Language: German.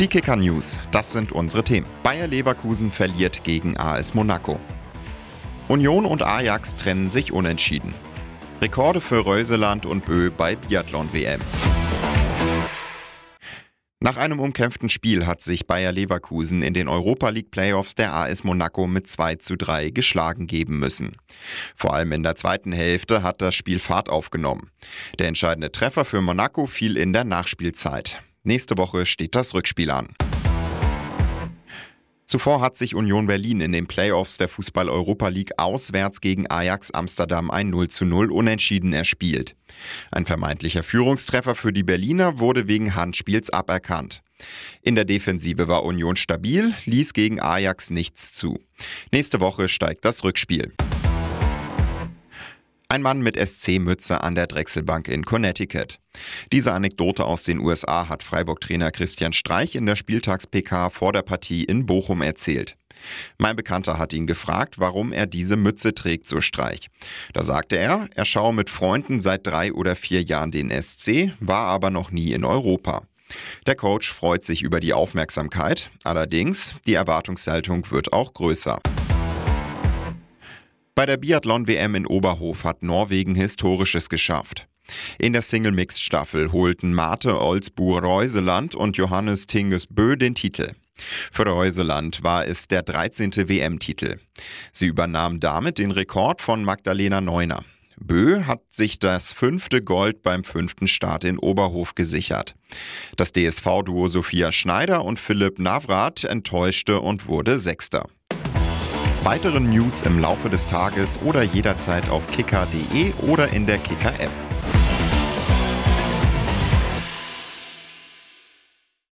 Die Kicker News, das sind unsere Themen. Bayer Leverkusen verliert gegen AS Monaco. Union und Ajax trennen sich unentschieden. Rekorde für Reuseland und Bö bei Biathlon-WM. Nach einem umkämpften Spiel hat sich Bayer Leverkusen in den Europa League Playoffs der AS Monaco mit 2 zu 3 geschlagen geben müssen. Vor allem in der zweiten Hälfte hat das Spiel Fahrt aufgenommen. Der entscheidende Treffer für Monaco fiel in der Nachspielzeit. Nächste Woche steht das Rückspiel an. Zuvor hat sich Union Berlin in den Playoffs der Fußball Europa League auswärts gegen Ajax Amsterdam ein 0 zu 0 unentschieden erspielt. Ein vermeintlicher Führungstreffer für die Berliner wurde wegen Handspiels aberkannt. In der Defensive war Union stabil, ließ gegen Ajax nichts zu. Nächste Woche steigt das Rückspiel. Ein Mann mit SC-Mütze an der Drechselbank in Connecticut. Diese Anekdote aus den USA hat Freiburg-Trainer Christian Streich in der Spieltags-PK vor der Partie in Bochum erzählt. Mein Bekannter hat ihn gefragt, warum er diese Mütze trägt, so Streich. Da sagte er, er schaue mit Freunden seit drei oder vier Jahren den SC, war aber noch nie in Europa. Der Coach freut sich über die Aufmerksamkeit, allerdings die Erwartungshaltung wird auch größer. Bei der Biathlon-WM in Oberhof hat Norwegen Historisches geschafft. In der Single-Mix-Staffel holten Marte Olsbuhr-Reuseland und Johannes Tinges Bö den Titel. Für Reuseland war es der 13. WM-Titel. Sie übernahm damit den Rekord von Magdalena Neuner. Bö hat sich das fünfte Gold beim fünften Start in Oberhof gesichert. Das DSV-Duo Sophia Schneider und Philipp Navrat enttäuschte und wurde Sechster. Weitere News im Laufe des Tages oder jederzeit auf kicker.de oder in der Kicker-App.